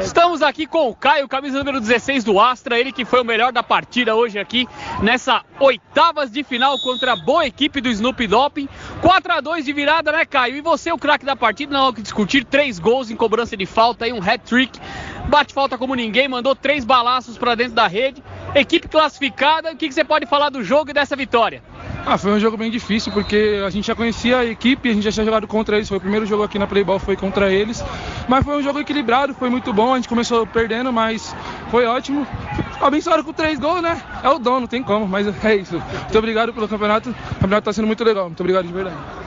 Estamos aqui com o Caio, camisa número 16 do Astra, ele que foi o melhor da partida hoje aqui nessa oitavas de final contra a boa equipe do Snoop Doping. 4 a 2 de virada, né, Caio? E você, o craque da partida, não há o que discutir, três gols em cobrança de falta e um hat-trick. Bate falta como ninguém, mandou três balaços para dentro da rede. Equipe classificada, o que, que você pode falar do jogo e dessa vitória? Ah, foi um jogo bem difícil porque a gente já conhecia a equipe, a gente já tinha jogado contra eles, foi o primeiro jogo aqui na Playball, foi contra eles. Mas foi um jogo equilibrado, foi muito bom, a gente começou perdendo, mas foi ótimo. Abençoado com três gols, né? É o dono, não tem como, mas é isso. Muito obrigado pelo campeonato, o campeonato está sendo muito legal, muito obrigado de verdade.